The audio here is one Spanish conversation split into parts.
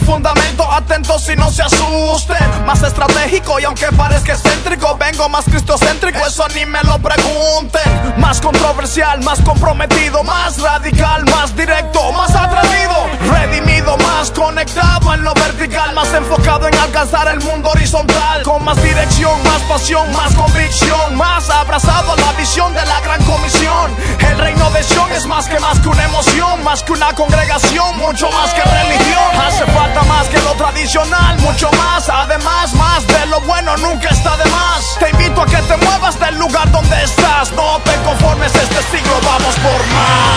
Fundamento. Atentos si no se asusten. Más estratégico y aunque parezca excéntrico, vengo más cristocéntrico. Eso ni me lo pregunten. Más controversial, más comprometido, más radical, más directo, más atrevido. Redimido, más conectado en lo vertical, más enfocado en alcanzar el mundo horizontal. Con más dirección, más pasión, más convicción, más abrazado a la visión de la gran comisión. El reino de Sion es más que más que una emoción, más que una congregación, mucho más que religión. Hace falta más que lo tradicional, mucho más. Además, más de lo bueno nunca está de más. Te invito a que te muevas del lugar donde estás. No te conformes este siglo, vamos por más.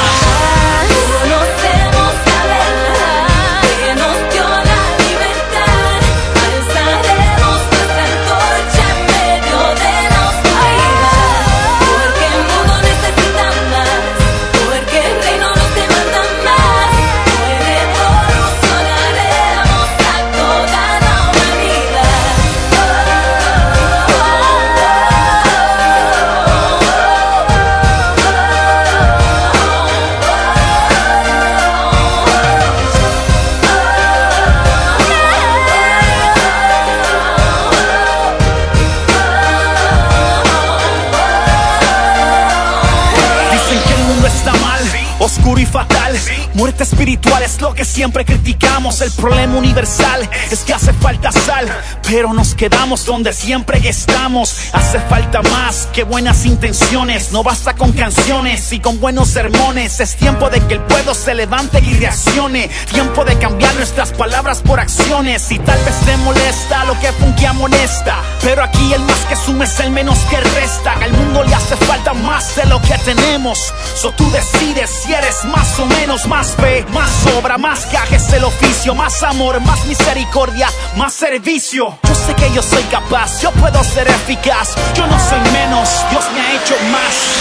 muerte. Espiritual es lo que siempre criticamos. El problema universal es que hace falta sal, pero nos quedamos donde siempre estamos. Hace falta más que buenas intenciones. No basta con canciones y con buenos sermones. Es tiempo de que el pueblo se levante y reaccione. Tiempo de cambiar nuestras palabras por acciones. Y tal vez te molesta lo que Funky amonesta. Pero aquí el más que suma es el menos que resta. Al mundo le hace falta más de lo que tenemos. So tú decides si eres más o menos, más más obra, más gajes el oficio, más amor, más misericordia, más servicio. Yo sé que yo soy capaz, yo puedo ser eficaz. Yo no soy menos, Dios me ha hecho más.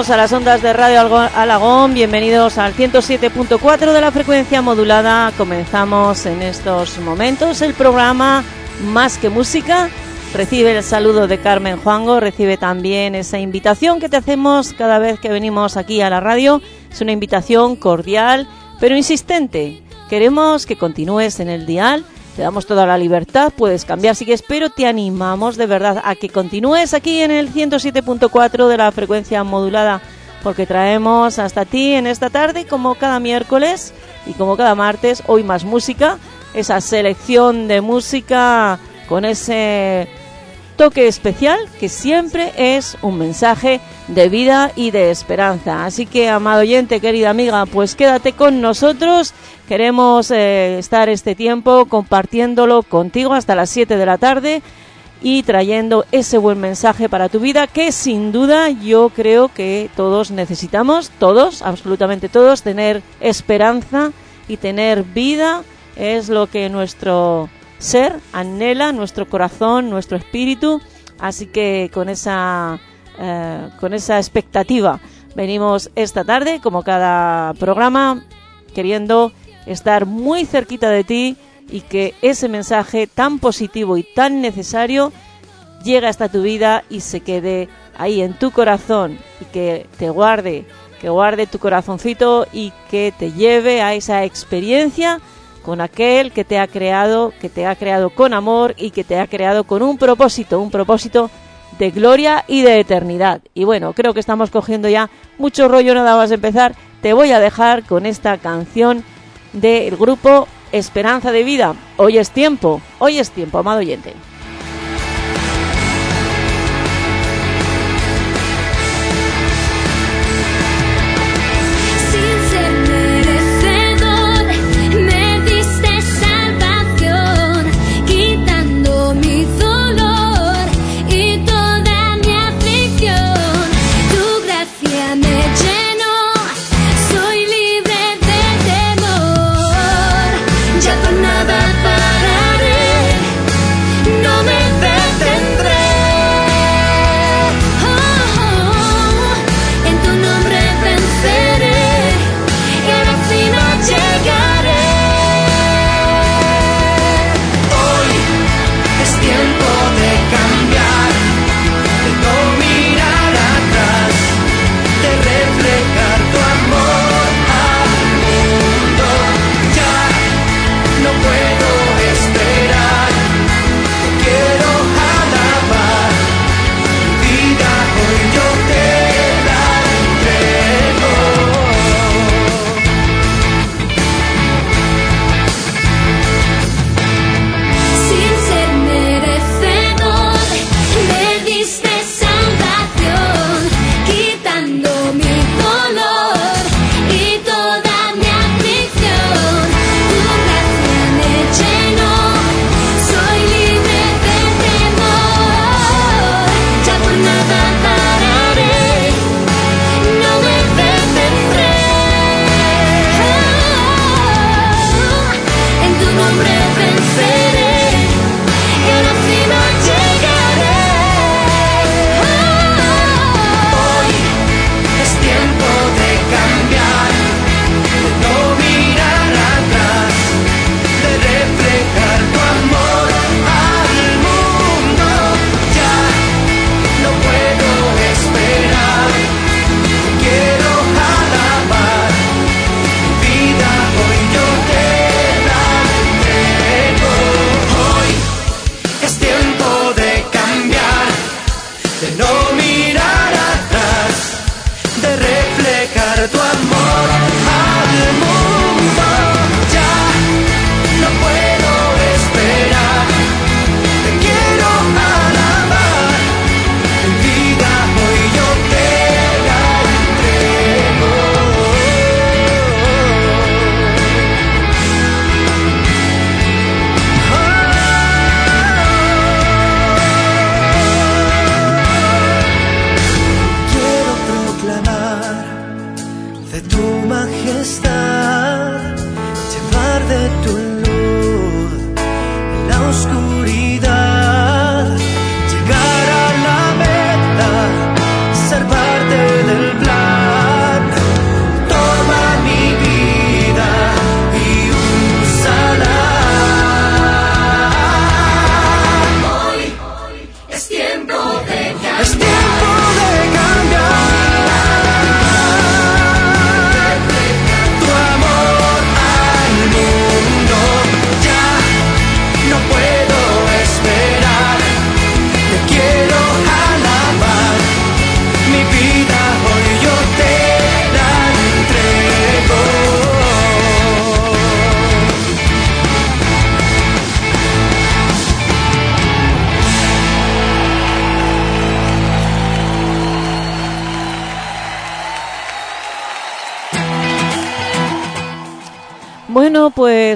Bienvenidos a las ondas de Radio Alagón, bienvenidos al 107.4 de la frecuencia modulada. Comenzamos en estos momentos el programa Más que Música. Recibe el saludo de Carmen Juango, recibe también esa invitación que te hacemos cada vez que venimos aquí a la radio. Es una invitación cordial, pero insistente. Queremos que continúes en el dial, te damos toda la libertad, puedes cambiar si quieres, pero te animamos de verdad a que continúes aquí en el 107.4 de la frecuencia modulada, porque traemos hasta ti en esta tarde, como cada miércoles y como cada martes, hoy más música, esa selección de música con ese toque especial que siempre es un mensaje de vida y de esperanza. Así que, amado oyente, querida amiga, pues quédate con nosotros. Queremos eh, estar este tiempo compartiéndolo contigo hasta las 7 de la tarde y trayendo ese buen mensaje para tu vida que sin duda yo creo que todos necesitamos, todos, absolutamente todos, tener esperanza y tener vida es lo que nuestro ser anhela, nuestro corazón, nuestro espíritu. Así que con esa, eh, con esa expectativa venimos esta tarde, como cada programa, queriendo estar muy cerquita de ti y que ese mensaje tan positivo y tan necesario llegue hasta tu vida y se quede ahí en tu corazón y que te guarde, que guarde tu corazoncito y que te lleve a esa experiencia con aquel que te ha creado, que te ha creado con amor y que te ha creado con un propósito, un propósito de gloria y de eternidad. Y bueno, creo que estamos cogiendo ya mucho rollo nada más empezar. Te voy a dejar con esta canción del grupo Esperanza de Vida. Hoy es tiempo, hoy es tiempo, amado oyente.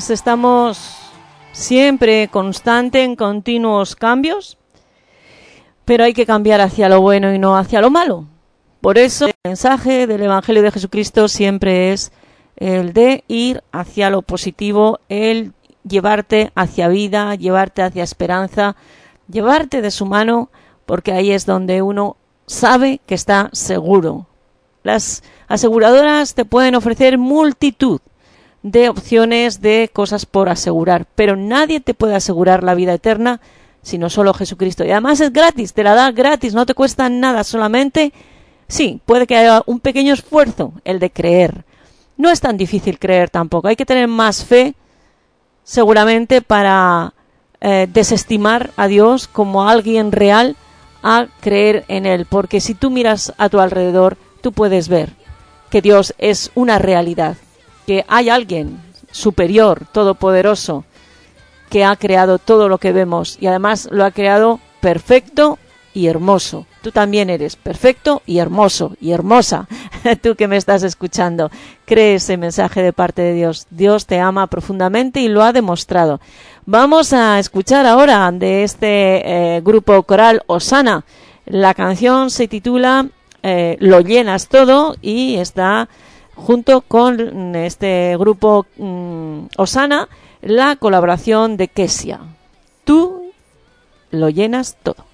Pues estamos siempre constante en continuos cambios, pero hay que cambiar hacia lo bueno y no hacia lo malo. Por eso el mensaje del Evangelio de Jesucristo siempre es el de ir hacia lo positivo, el llevarte hacia vida, llevarte hacia esperanza, llevarte de su mano, porque ahí es donde uno sabe que está seguro. Las aseguradoras te pueden ofrecer multitud de opciones de cosas por asegurar, pero nadie te puede asegurar la vida eterna sino solo Jesucristo. Y además es gratis, te la da gratis, no te cuesta nada, solamente sí, puede que haya un pequeño esfuerzo el de creer. No es tan difícil creer tampoco, hay que tener más fe seguramente para eh, desestimar a Dios como alguien real a creer en Él, porque si tú miras a tu alrededor, tú puedes ver que Dios es una realidad, que hay alguien superior, todopoderoso, que ha creado todo lo que vemos y además lo ha creado perfecto y hermoso. Tú también eres perfecto y hermoso y hermosa. Tú que me estás escuchando, cree ese mensaje de parte de Dios. Dios te ama profundamente y lo ha demostrado. Vamos a escuchar ahora de este eh, grupo coral Osana. La canción se titula eh, Lo llenas todo y está junto con este grupo mm, Osana la colaboración de Kesia. Tú lo llenas todo.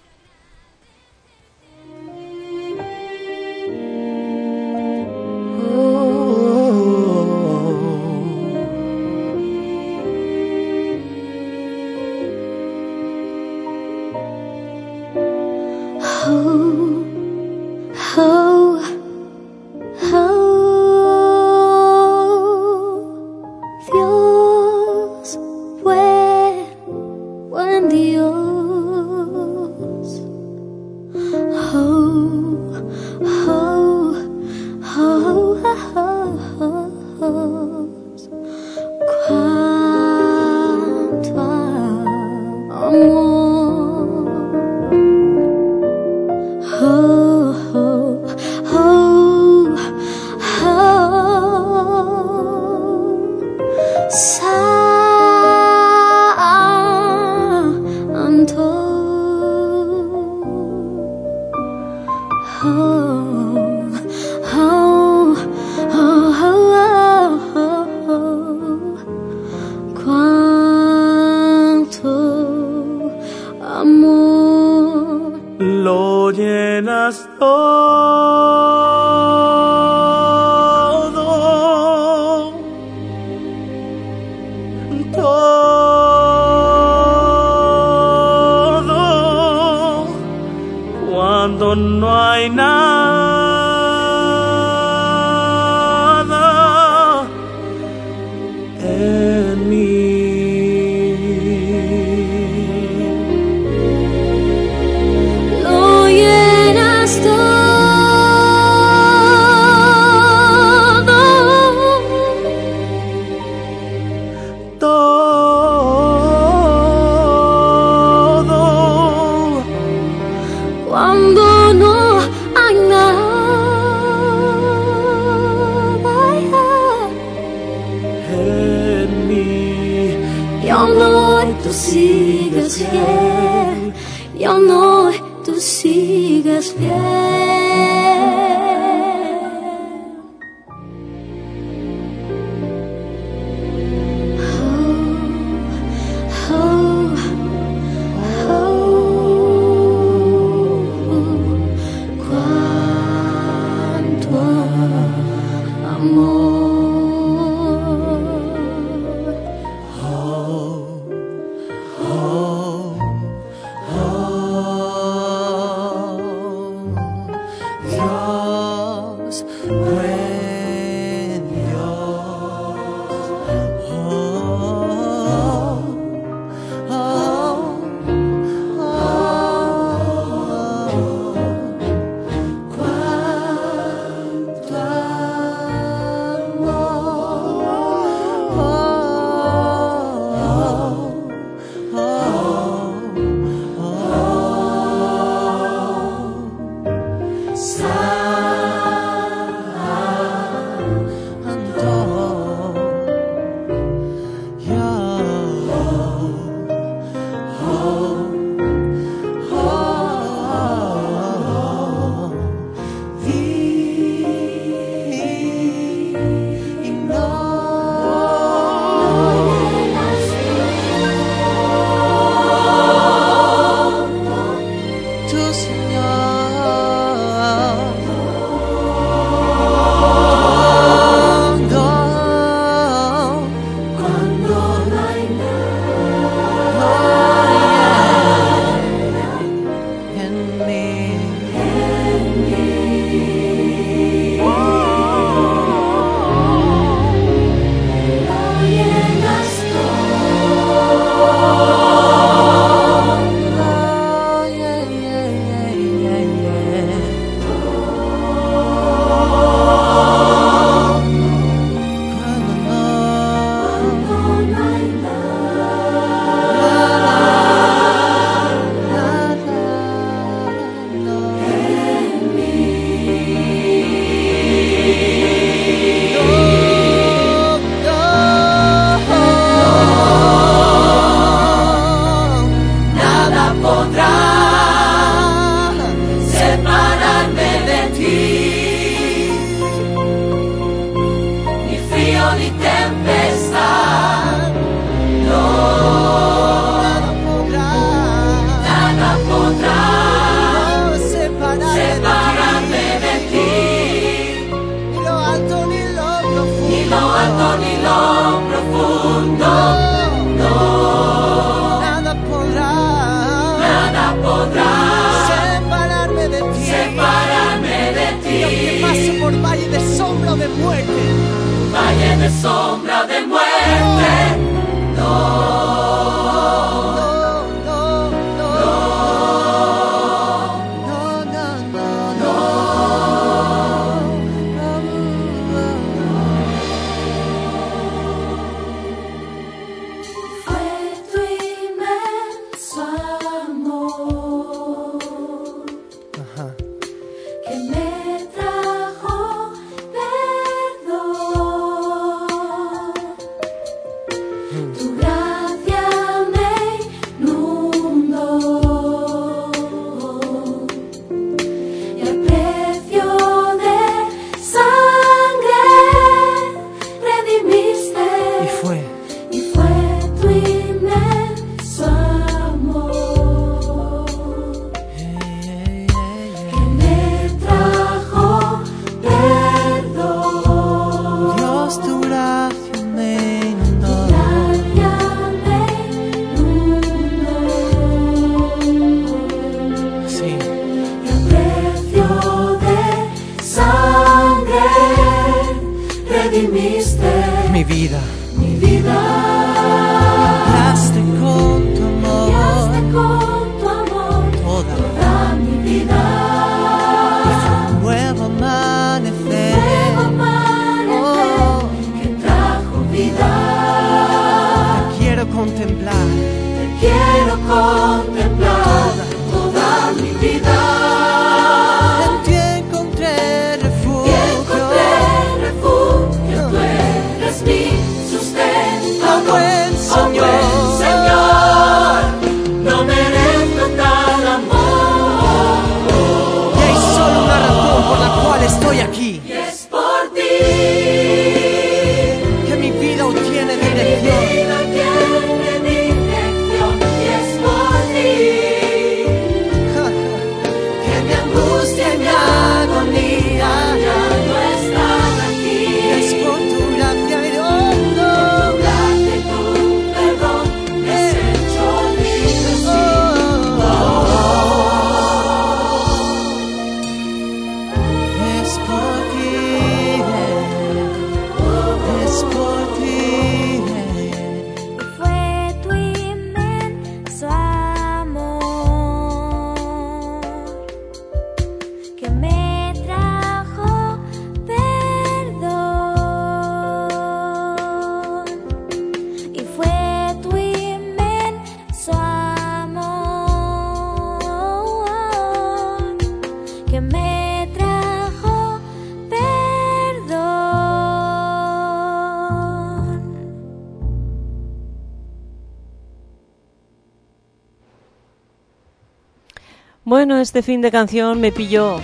Este fin de canción me pilló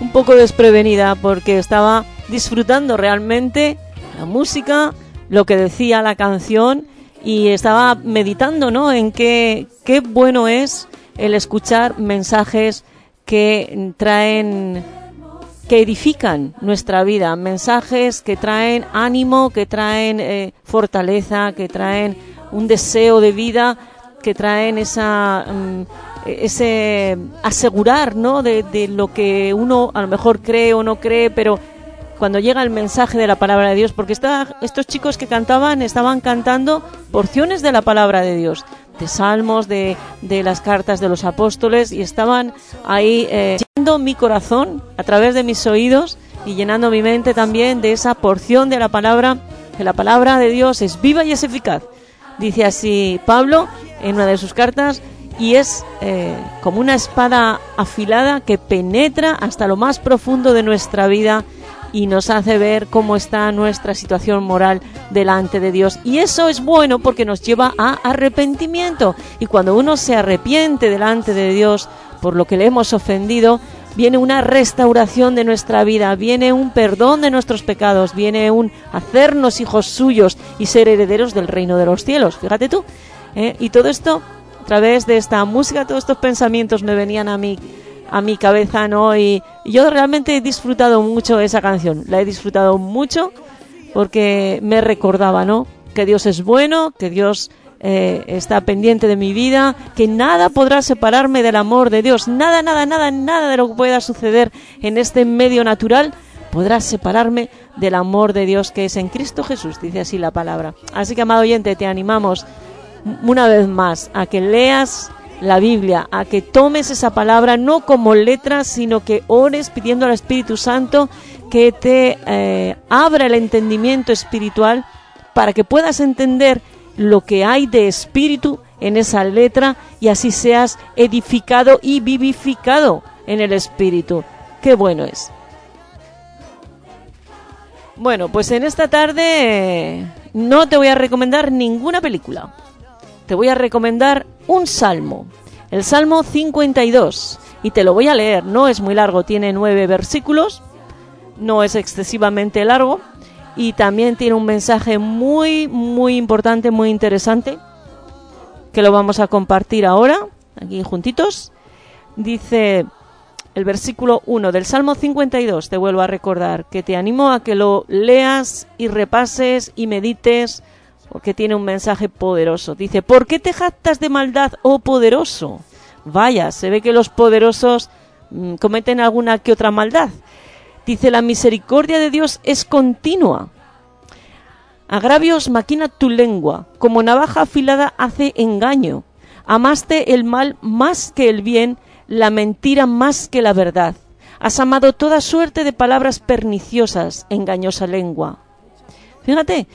un poco desprevenida porque estaba disfrutando realmente la música, lo que decía la canción y estaba meditando, ¿no? En qué, qué bueno es el escuchar mensajes que traen que edifican nuestra vida, mensajes que traen ánimo, que traen eh, fortaleza, que traen un deseo de vida, que traen esa mm, ese asegurar, ¿no? De, de lo que uno a lo mejor cree o no cree, pero cuando llega el mensaje de la palabra de Dios, porque esta- estos chicos que cantaban estaban cantando porciones de la palabra de Dios, de salmos, de, de las cartas de los apóstoles, y estaban ahí eh, llenando mi corazón a través de mis oídos y llenando mi mente también de esa porción de la palabra, que la palabra de Dios es viva y es eficaz. Dice así Pablo en una de sus cartas, y es eh, como una espada afilada que penetra hasta lo más profundo de nuestra vida y nos hace ver cómo está nuestra situación moral delante de Dios. Y eso es bueno porque nos lleva a arrepentimiento. Y cuando uno se arrepiente delante de Dios por lo que le hemos ofendido, viene una restauración de nuestra vida, viene un perdón de nuestros pecados, viene un hacernos hijos suyos y ser herederos del reino de los cielos. Fíjate tú. ¿eh? Y todo esto a través de esta música, todos estos pensamientos me venían a mi, a mi cabeza, ¿no? Y, yo realmente he disfrutado mucho esa canción, la he disfrutado mucho porque me recordaba, ¿no? Que Dios es bueno, que Dios eh, está pendiente de mi vida, que nada podrá separarme del amor de Dios, nada, nada, nada, nada de lo que pueda suceder en este medio natural podrá separarme del amor de Dios que es en Cristo Jesús, dice así la palabra. Así que, amado oyente, te animamos una vez más a que leas la Biblia, a que tomes esa palabra no como letra, sino que ores pidiendo al Espíritu Santo que te eh, abra el entendimiento espiritual para que puedas entender lo que hay de espíritu en esa letra y así seas edificado y vivificado en el espíritu. Qué bueno es. Bueno, pues en esta tarde eh, no te voy a recomendar ninguna película. Te voy a recomendar un salmo, el Salmo 52, y te lo voy a leer. No es muy largo, tiene nueve versículos, no es excesivamente largo y también tiene un mensaje muy, muy importante, muy interesante, que lo vamos a compartir ahora, aquí juntitos. Dice el versículo 1 del Salmo 52, te vuelvo a recordar, que te animo a que lo leas y repases y medites, porque tiene un mensaje poderoso. Dice, ¿por qué te jactas de maldad, oh poderoso? Vaya, se ve que los poderosos mm, cometen alguna que otra maldad. Dice, la misericordia de Dios es continua. Agravios maquina tu lengua, como navaja afilada hace engaño. Amaste el mal más que el bien, la mentira más que la verdad. Has amado toda suerte de palabras perniciosas, engañosa lengua. Fíjate,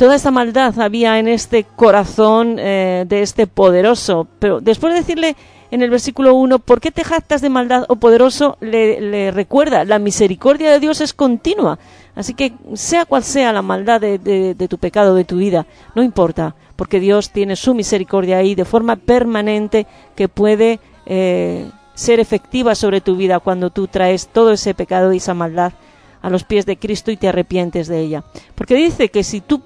toda esta maldad había en este corazón eh, de este poderoso. Pero después de decirle en el versículo 1, ¿por qué te jactas de maldad, oh poderoso? Le, le recuerda, la misericordia de Dios es continua. Así que sea cual sea la maldad de tu pecado, de tu vida, no importa, porque Dios tiene su misericordia ahí de forma permanente que puede eh, ser efectiva sobre tu vida cuando tú traes todo ese pecado y esa maldad a los pies de Cristo y te arrepientes de ella. Porque dice que si tú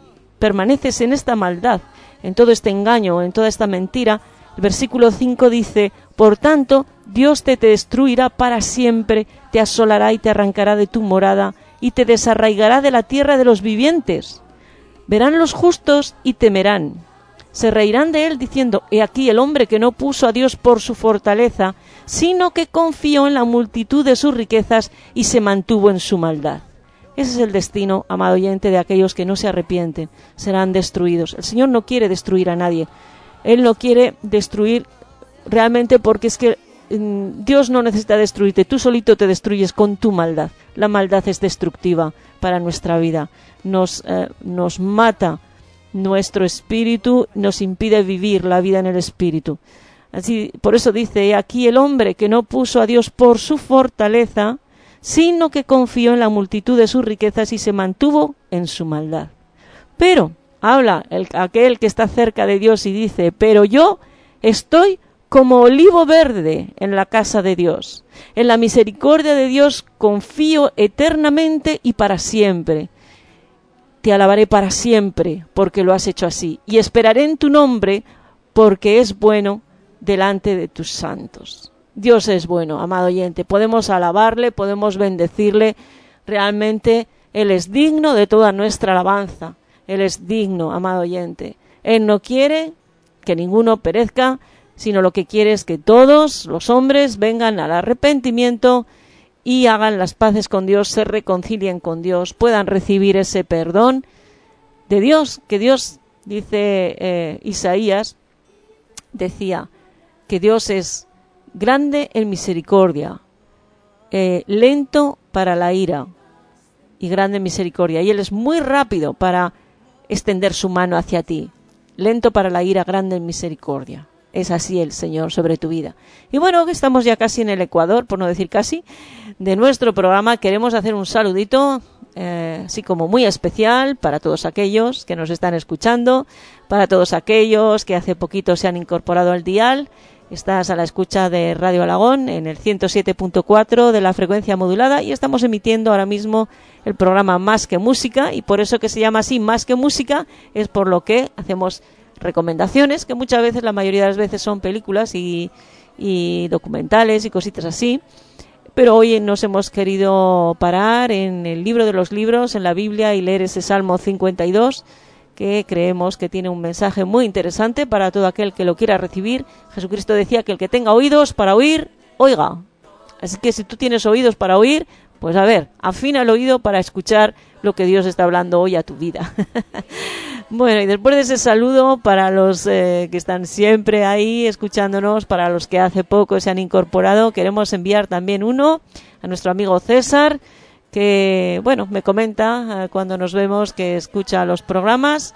permaneces en esta maldad, en todo este engaño, en toda esta mentira, el versículo 5 dice, por tanto, Dios te, te destruirá para siempre, te asolará y te arrancará de tu morada y te desarraigará de la tierra de los vivientes. Verán los justos y temerán. Se reirán de él diciendo, he aquí el hombre que no puso a Dios por su fortaleza, sino que confió en la multitud de sus riquezas y se mantuvo en su maldad. Ese es el destino, amado oyente, de aquellos que no se arrepienten, serán destruidos. El Señor no quiere destruir a nadie. Él no quiere destruir realmente porque es que mm, Dios no necesita destruirte, tú solito te destruyes con tu maldad. La maldad es destructiva para nuestra vida, nos, eh, nos mata nuestro espíritu, nos impide vivir la vida en el espíritu. Así, por eso dice "He aquí el hombre que no puso a Dios por su fortaleza, sino que confió en la multitud de sus riquezas y se mantuvo en su maldad. Pero habla el, aquel que está cerca de Dios y dice, pero yo estoy como olivo verde en la casa de Dios. En la misericordia de Dios confío eternamente y para siempre. Te alabaré para siempre porque lo has hecho así. Y esperaré en tu nombre porque es bueno delante de tus santos. Dios es bueno, amado oyente. Podemos alabarle, podemos bendecirle. Realmente Él es digno de toda nuestra alabanza. Él es digno, amado oyente. Él no quiere que ninguno perezca, sino lo que quiere es que todos los hombres vengan al arrepentimiento y hagan las paces con Dios, se reconcilien con Dios, puedan recibir ese perdón de Dios, que Dios, dice eh, Isaías, decía que Dios es grande en misericordia, eh, lento para la ira y grande en misericordia. Y Él es muy rápido para extender su mano hacia ti, lento para la ira, grande en misericordia. Es así el Señor sobre tu vida. Y bueno, estamos ya casi en el Ecuador, por no decir casi, de nuestro programa. Queremos hacer un saludito, eh, así como muy especial, para todos aquellos que nos están escuchando, para todos aquellos que hace poquito se han incorporado al dial. Estás a la escucha de Radio Alagón en el 107.4 de la frecuencia modulada y estamos emitiendo ahora mismo el programa Más que Música y por eso que se llama así Más que Música es por lo que hacemos recomendaciones que muchas veces, la mayoría de las veces son películas y, documentales y cositas así. Pero hoy nos hemos querido parar en el libro de los libros, en la Biblia y leer ese Salmo 52 que creemos que tiene un mensaje muy interesante para todo aquel que lo quiera recibir. Jesucristo decía que el que tenga oídos para oír, oiga. Así que si tú tienes oídos para oír, pues a ver, afina el oído para escuchar lo que Dios está hablando hoy a tu vida. bueno, y después de ese saludo para los eh, que están siempre ahí escuchándonos, para los que hace poco se han incorporado, queremos enviar también uno a nuestro amigo César, que, bueno, me comenta eh, cuando nos vemos que escucha los programas.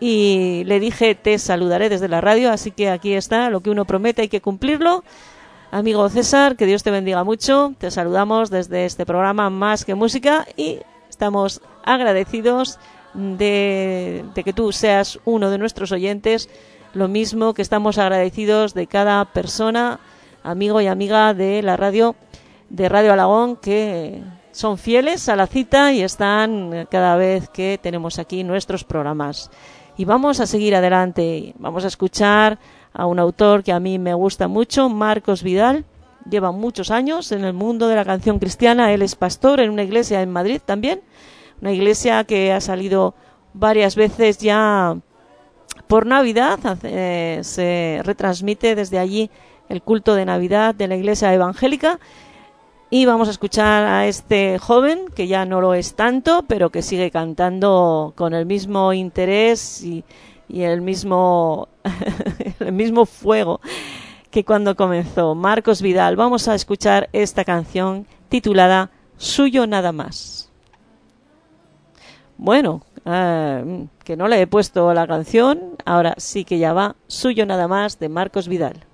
Y le dije te saludaré desde la radio, así que aquí está, lo que uno promete hay que cumplirlo. Amigo César, que Dios te bendiga mucho, te saludamos desde este programa Más que Música y estamos agradecidos de, de que tú seas uno de nuestros oyentes, lo mismo que estamos agradecidos de cada persona, amigo y amiga de la radio, de Radio Alagón, que son fieles a la cita y están cada vez que tenemos aquí nuestros programas. Y vamos a seguir adelante. Vamos a escuchar a un autor que a mí me gusta mucho, Marcos Vidal. Lleva muchos años en el mundo de la canción cristiana. Él es pastor en una iglesia en Madrid también. Una iglesia que ha salido varias veces ya por Navidad. Eh, se retransmite desde allí el culto de Navidad de la iglesia evangélica. Y vamos a escuchar a este joven, que ya no lo es tanto, pero que sigue cantando con el mismo interés y, el mismo, el mismo fuego que cuando comenzó. Marcos Vidal, vamos a escuchar esta canción titulada Suyo nada más. Bueno, eh, que no le he puesto la canción, ahora sí que ya va Suyo nada más de Marcos Vidal.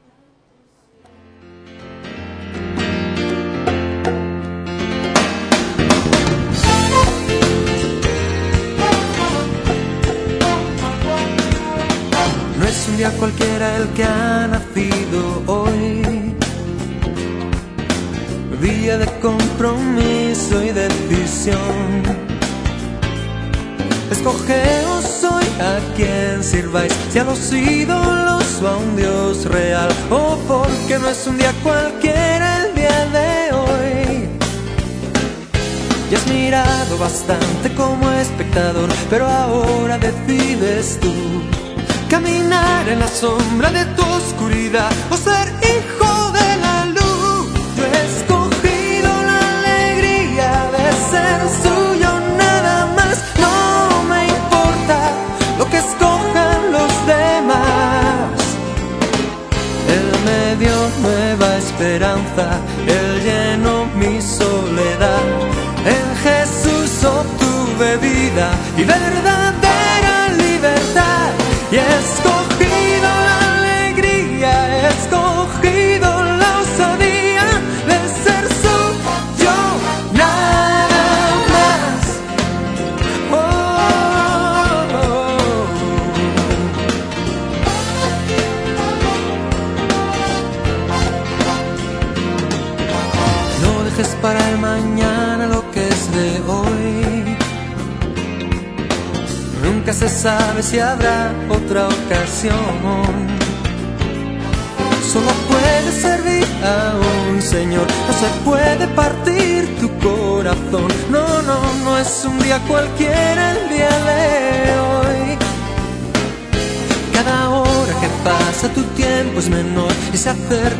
Día cualquiera el que ha nacido hoy. Día de compromiso y decisión. Escogeos hoy a quien sirváis, si a los ídolos o a un Dios real, o porque no es un día cualquiera el día de hoy. Ya has mirado bastante como espectador, pero ahora decides tú caminar en la sombra de tu oscuridad o ser hijo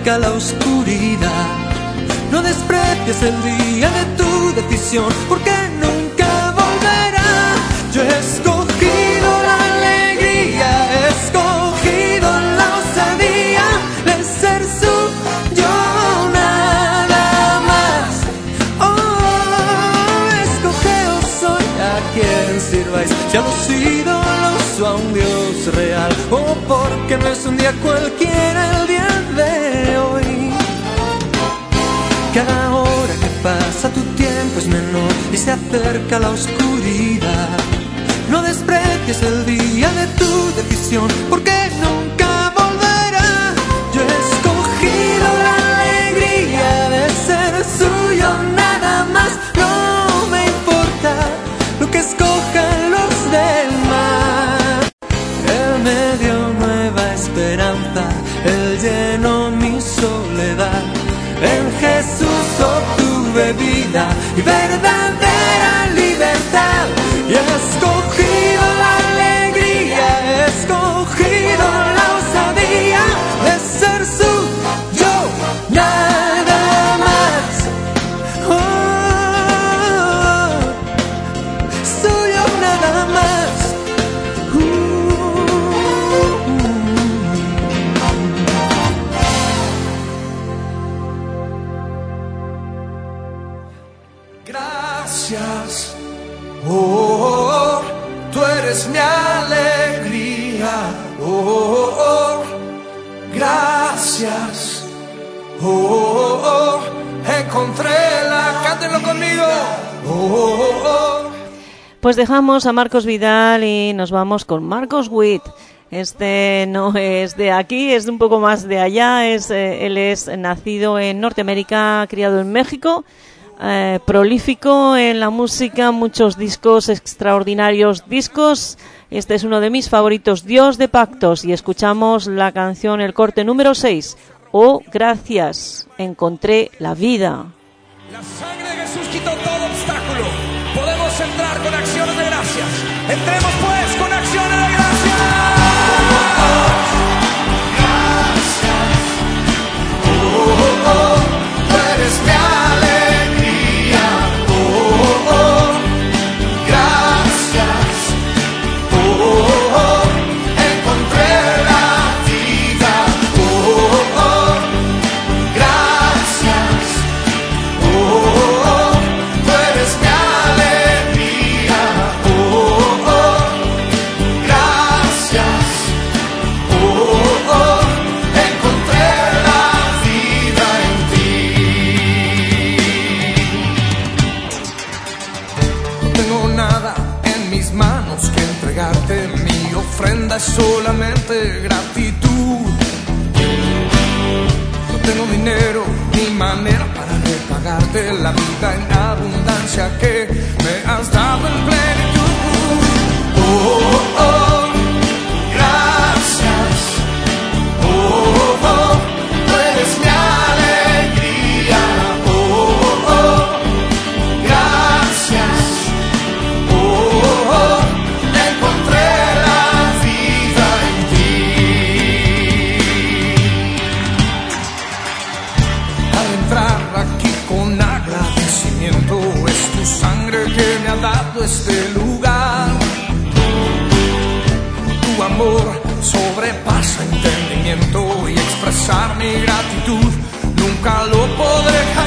la oscuridad. No desprecies el día Cada hora que pasa tu tiempo es menor y se acerca la oscuridad. No desprecies el día de tu decisión, porque nunca volverá. Yo he escogido la alegría de ser suyo nada más. Vida y verdadera Pues dejamos a Marcos Vidal y nos vamos con Marcos Witt. Este no es de aquí, es un poco más de allá. Es, eh, él es nacido en Norteamérica, criado en México, eh, prolífico en la música, muchos discos, extraordinarios discos. Este es uno de mis favoritos, Dios de Pactos. Y escuchamos la canción, el corte número 6. Oh, gracias, encontré la vida. La sangre de Entremos pues. de la vida en abundancia que me has dado en pleno. podré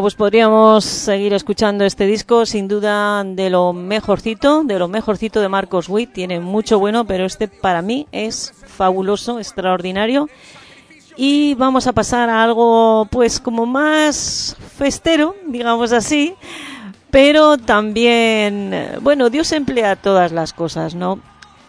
Pues podríamos seguir escuchando este disco, sin duda de lo mejorcito, de lo mejorcito de Marcos Witt. Tiene mucho bueno, pero este para mí es fabuloso, extraordinario. Y vamos a pasar a algo, pues, como más festero, digamos así. Pero también, bueno, Dios emplea todas las cosas, ¿no?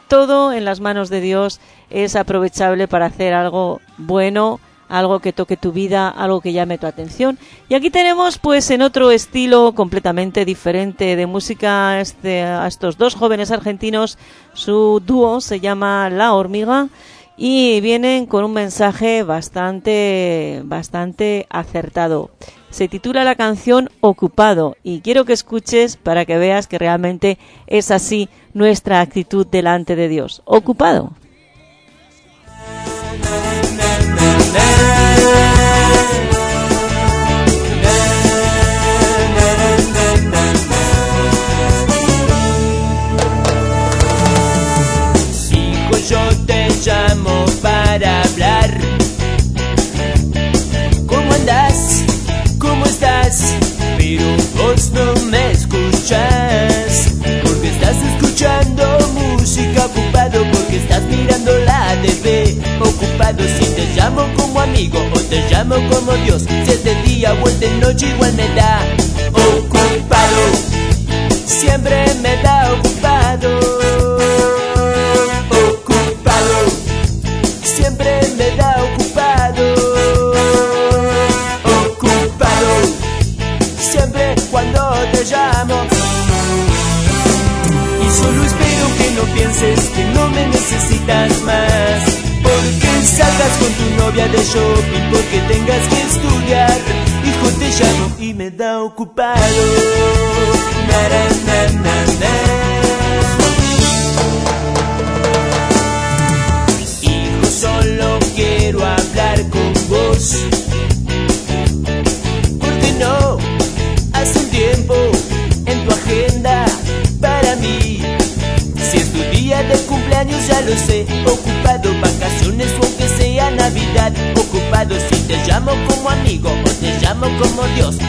Todo en las manos de Dios es aprovechable para hacer algo bueno, algo que toque tu vida, algo que llame tu atención. Y aquí tenemos, pues, en otro estilo completamente diferente de música, este, a estos dos jóvenes argentinos. Su dúo se llama La Hormiga y vienen con un mensaje bastante, bastante acertado. Se titula la canción Ocupado y quiero que escuches para que veas que realmente es así nuestra actitud delante de Dios. Ocupado. Escuchando música ocupado. Porque estás mirando la TV ocupado. Si te llamo como amigo o te llamo como Dios. Si es de día o es de noche, igual me da ocupado. Siempre me da ocupado. Pienses que no me necesitas más. Porque salgas con tu novia de shopping, porque tengas que estudiar. Hijo, te llamo y me da ocupado. Na, na, na, llamo como Dios.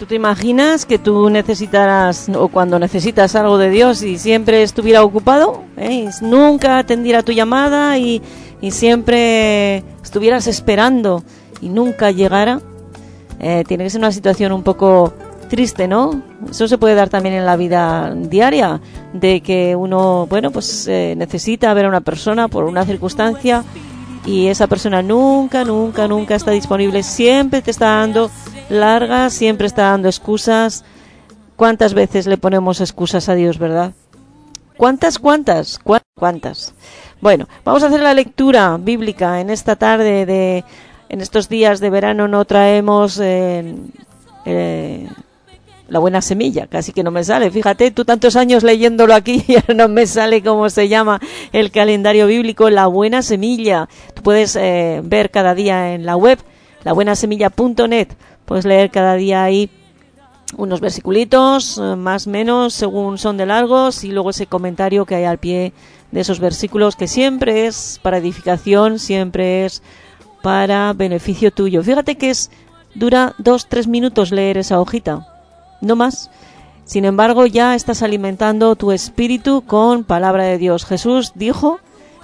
¿Tú te imaginas que tú necesitaras, o cuando necesitas algo de Dios y siempre estuviera ocupado? ¿eh? Nunca atendiera tu llamada y, y siempre estuvieras esperando y nunca llegara. Eh, tiene que ser una situación un poco triste, ¿no? Eso se puede dar también en la vida diaria, de que uno, bueno, pues eh, necesita ver a una persona por una circunstancia y esa persona nunca, nunca, nunca está disponible, siempre te está dando largas, siempre está dando excusas. ¿Cuántas veces le ponemos excusas a Dios, verdad? ¿Cuántas, cuántas? ¿Cuá- ¿Cuántas? Bueno, vamos a hacer la lectura bíblica en esta tarde de, en estos días de verano no traemos eh, eh, la buena semilla, casi que no me sale. Fíjate, tú tantos años leyéndolo aquí y no me sale cómo se llama el calendario bíblico, la buena semilla. Tú puedes eh, ver cada día en la web, labuenasemilla.net, puedes leer cada día ahí unos versiculitos, eh, más menos, según son de largos, y luego ese comentario que hay al pie de esos versículos, que siempre es para edificación, siempre es para beneficio tuyo. Fíjate que es dura dos, tres minutos leer esa hojita, no más. Sin embargo, ya estás alimentando tu espíritu con palabra de Dios. Jesús dijo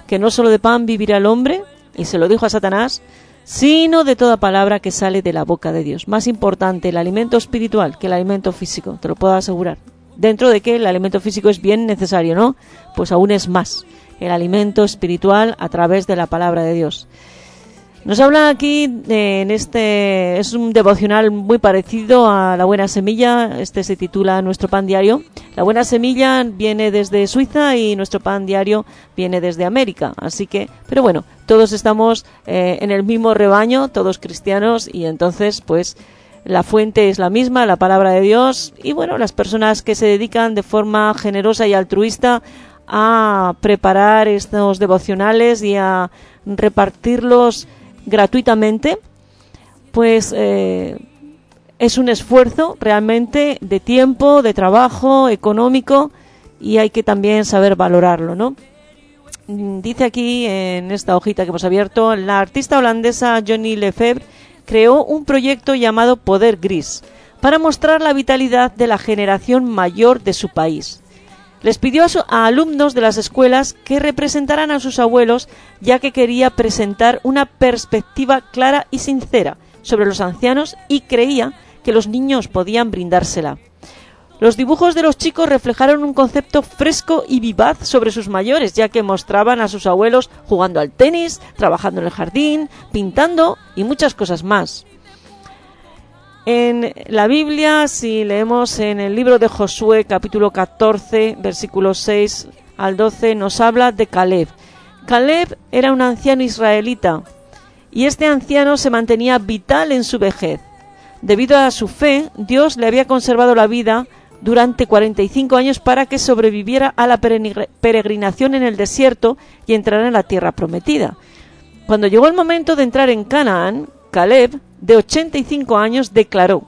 que no solo de pan vivirá el hombre, y se lo dijo a Satanás, sino de toda palabra que sale de la boca de Dios. Más importante el alimento espiritual que el alimento físico, te lo puedo asegurar. Dentro de que el alimento físico es bien necesario, ¿no? Pues aún es más el alimento espiritual a través de la palabra de Dios. Nos habla aquí eh, en este es un devocional muy parecido a La Buena Semilla, este se titula Nuestro pan diario. La Buena Semilla viene desde Suiza y nuestro pan diario viene desde América, así que, pero bueno, todos estamos eh, en el mismo rebaño, todos cristianos y entonces pues la fuente es la misma, la palabra de Dios. Y bueno, las personas que se dedican de forma generosa y altruista a preparar estos devocionales y a repartirlos gratuitamente, pues eh, es un esfuerzo realmente de tiempo, de trabajo, económico y hay que también saber valorarlo, ¿no? Dice aquí en esta hojita que hemos abierto, la artista holandesa Johnny Lefebvre creó un proyecto llamado Poder Gris para mostrar la vitalidad de la generación mayor de su país. Les pidió a, alumnos de las escuelas que representaran a sus abuelos, ya que quería presentar una perspectiva clara y sincera sobre los ancianos y creía que los niños podían brindársela. Los dibujos de los chicos reflejaron un concepto fresco y vivaz sobre sus mayores, ya que mostraban a sus abuelos jugando al tenis, trabajando en el jardín, pintando y muchas cosas más. En la Biblia, si leemos en el libro de Josué, capítulo 14, versículos 6 al 12, nos habla de Caleb. Caleb era un anciano israelita y este anciano se mantenía vital en su vejez. Debido a su fe, Dios le había conservado la vida durante 45 años para que sobreviviera a la peregrinación en el desierto y entrara en la tierra prometida. Cuando llegó el momento de entrar en Canaán, Caleb, de 85 años, declaró,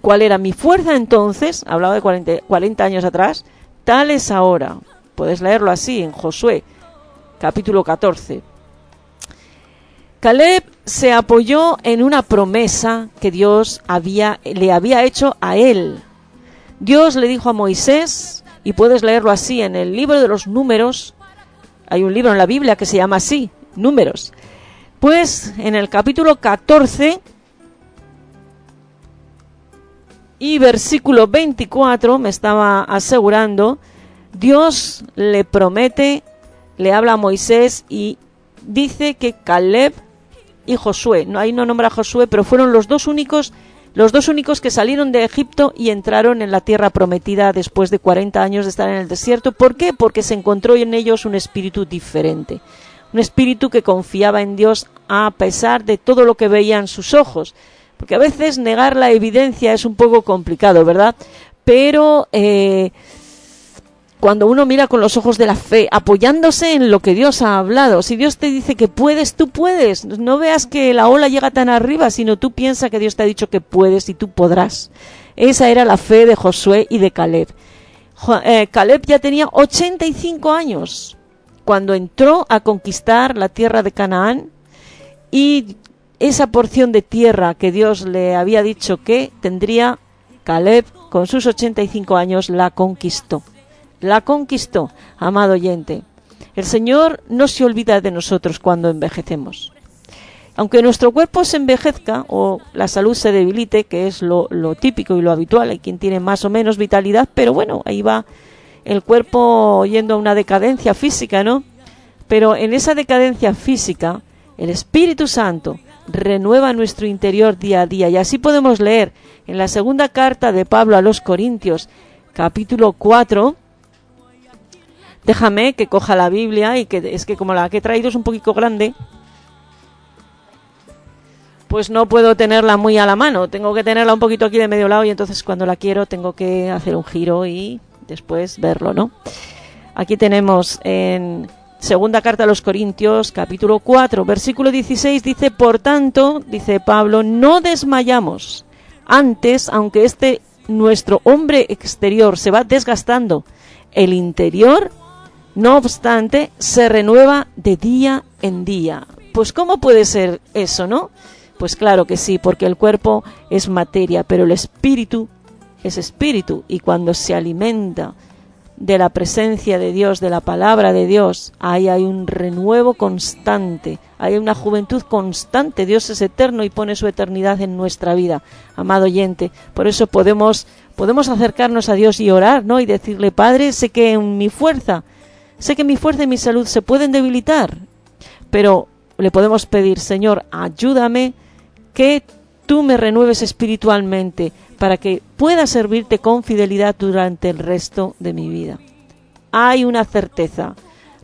¿cuál era mi fuerza entonces? Hablaba de 40, 40 años atrás, tal es ahora. Puedes leerlo así en Josué, capítulo 14. Caleb se apoyó en una promesa que Dios había, le había hecho a él. Dios le dijo a Moisés, y puedes leerlo así en el libro de los números, hay un libro en la Biblia que se llama así, números. Pues en el capítulo 14 y versículo 24 me estaba asegurando, Dios le promete, le habla a Moisés y dice que Caleb y Josué, no ahí no nombra a Josué, pero fueron los dos únicos los dos únicos que salieron de Egipto y entraron en la tierra prometida después de 40 años de estar en el desierto. ¿Por qué? Porque se encontró en ellos un espíritu diferente. Un espíritu que confiaba en Dios a pesar de todo lo que veían sus ojos. Porque a veces negar la evidencia es un poco complicado, ¿verdad? Pero eh, cuando uno mira con los ojos de la fe, apoyándose en lo que Dios ha hablado, si Dios te dice que puedes, tú puedes. No veas que la ola llega tan arriba, sino tú piensas que Dios te ha dicho que puedes y tú podrás. Esa era la fe de Josué y de Caleb. Eh, Caleb ya tenía 85 años cuando entró a conquistar la tierra de Canaán y esa porción de tierra que Dios le había dicho que tendría, Caleb con sus 85 años la conquistó. La conquistó, amado oyente. El Señor no se olvida de nosotros cuando envejecemos. aunque nuestro cuerpo se envejezca o la salud se debilite, que es lo, típico y lo habitual, hay quien tiene más o menos vitalidad, pero bueno, ahí va el cuerpo yendo a una decadencia física, ¿no? Pero en esa decadencia física, el Espíritu Santo renueva nuestro interior día a día. Y así podemos leer en la segunda carta de Pablo a los Corintios, capítulo 4. Déjame que coja la Biblia y que es que como la que he traído es un poquito grande, pues no puedo tenerla muy a la mano. Tengo que tenerla un poquito aquí de medio lado y entonces cuando la quiero tengo que hacer un giro y después verlo, ¿no? Aquí tenemos en segunda carta a los Corintios, capítulo 4, versículo 16, dice, por tanto, dice Pablo, no desmayamos. Antes, aunque este nuestro hombre exterior se va desgastando, el interior, no obstante, se renueva de día en día. Pues ¿cómo puede ser eso, no? Pues claro que sí, porque el cuerpo es materia, pero el espíritu es espíritu y cuando se alimenta de la presencia de Dios, de la palabra de Dios, ahí hay un renuevo constante, hay una juventud constante. Dios es eterno y pone su eternidad en nuestra vida, amado oyente. Por eso podemos podemos acercarnos a Dios y orar, ¿no? Y decirle, Padre, sé que en mi fuerza, sé que mi fuerza y mi salud se pueden debilitar, pero le podemos pedir, Señor, ayúdame que tú me renueves espiritualmente para que pueda servirte con fidelidad durante el resto de mi vida. Hay una certeza,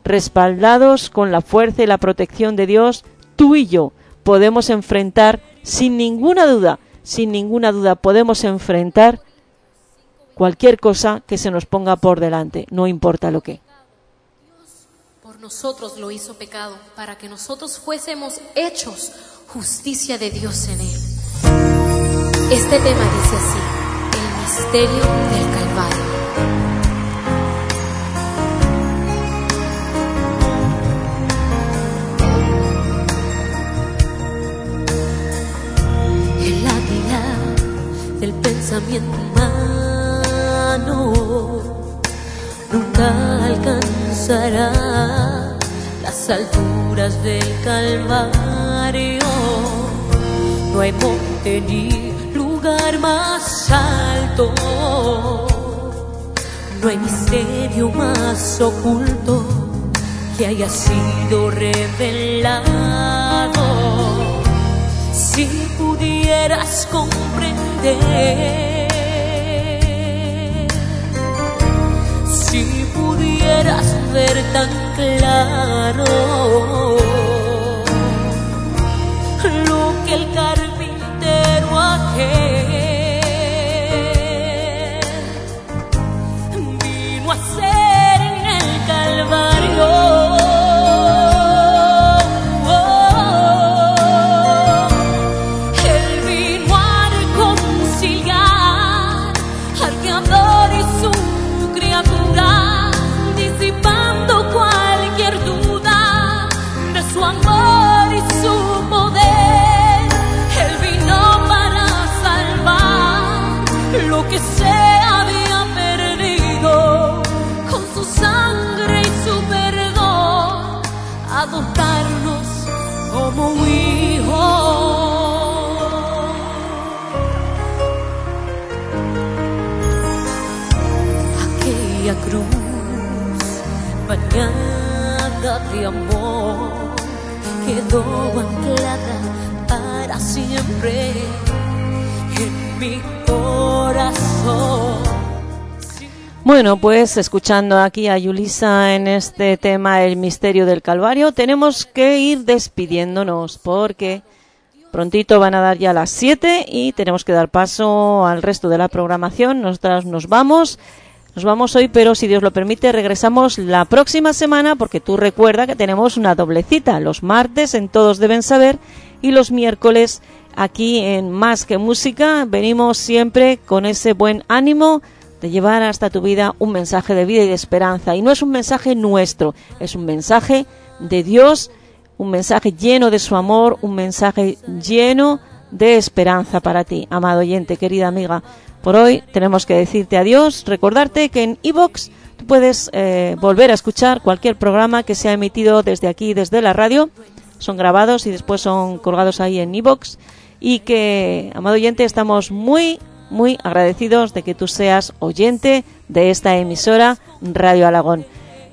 respaldados con la fuerza y la protección de Dios, tú y yo podemos enfrentar sin ninguna duda, sin ninguna duda podemos enfrentar cualquier cosa que se nos ponga por delante, no importa lo que. Por nosotros lo hizo pecado, para que nosotros fuésemos hechos justicia de Dios en él. Este tema dice así, el misterio del Calvario. El águila del pensamiento humano nunca alcanzará las alturas del Calvario. No hay monte ni lugar más alto, no hay misterio más oculto que haya sido revelado. Si pudieras comprender, si pudieras ver tan claro el carpintero aquel vino a hacer en el Calvario. Escuchando aquí a Yulisa en este tema El misterio del Calvario, tenemos que ir despidiéndonos porque prontito van a dar ya las 7 y tenemos que dar paso al resto de la programación. Nosotras nos vamos. Nos vamos hoy, pero si Dios lo permite, regresamos la próxima semana porque tú recuerda que tenemos una doble cita. Los martes en Todos Deben Saber y los miércoles aquí en Más que Música. Venimos siempre con ese buen ánimo llevar hasta tu vida un mensaje de vida y de esperanza. Y no es un mensaje nuestro, es un mensaje de Dios, un mensaje lleno de su amor, un mensaje lleno de esperanza para ti, amado oyente, querida amiga. Por hoy tenemos que decirte adiós, recordarte que en iVox tú puedes eh, volver a escuchar cualquier programa que se ha emitido desde aquí, desde la radio. son grabados y después son colgados ahí en iBox y que, amado oyente, estamos muy, muy agradecidos de que tú seas oyente de esta emisora Radio Alagón.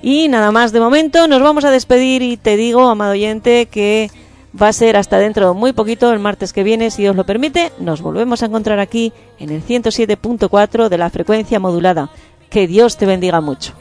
Y nada más de momento, nos vamos a despedir y te digo, amado oyente, que va a ser hasta dentro de muy poquito, el martes que viene, si Dios lo permite, nos volvemos a encontrar aquí en el 107.4 de la frecuencia modulada. Que Dios te bendiga mucho.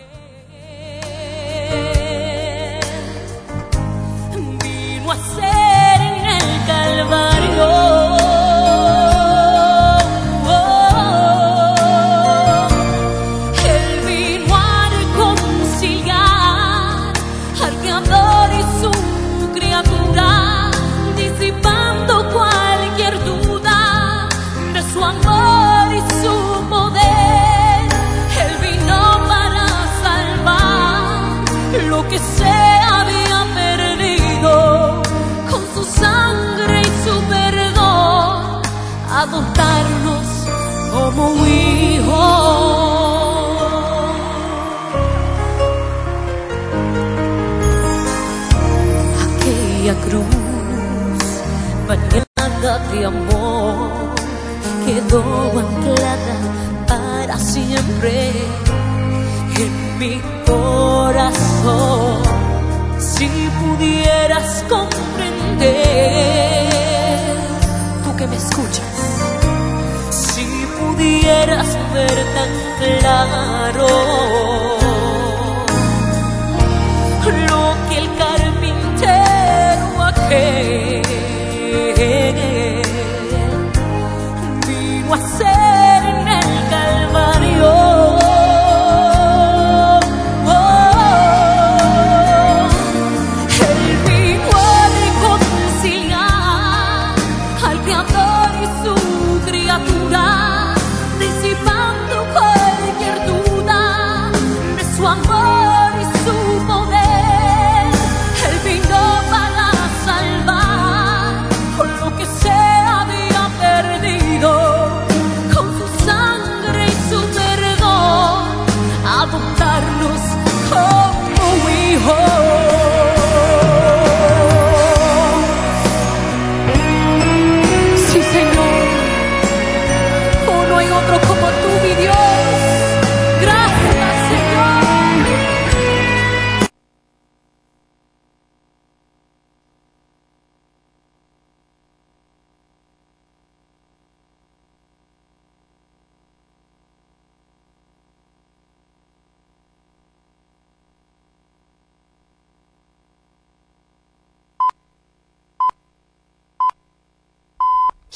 Quedó anclada para siempre en mi corazón. Si pudieras comprender, tú que me escuchas, si pudieras ver tan claro a hacer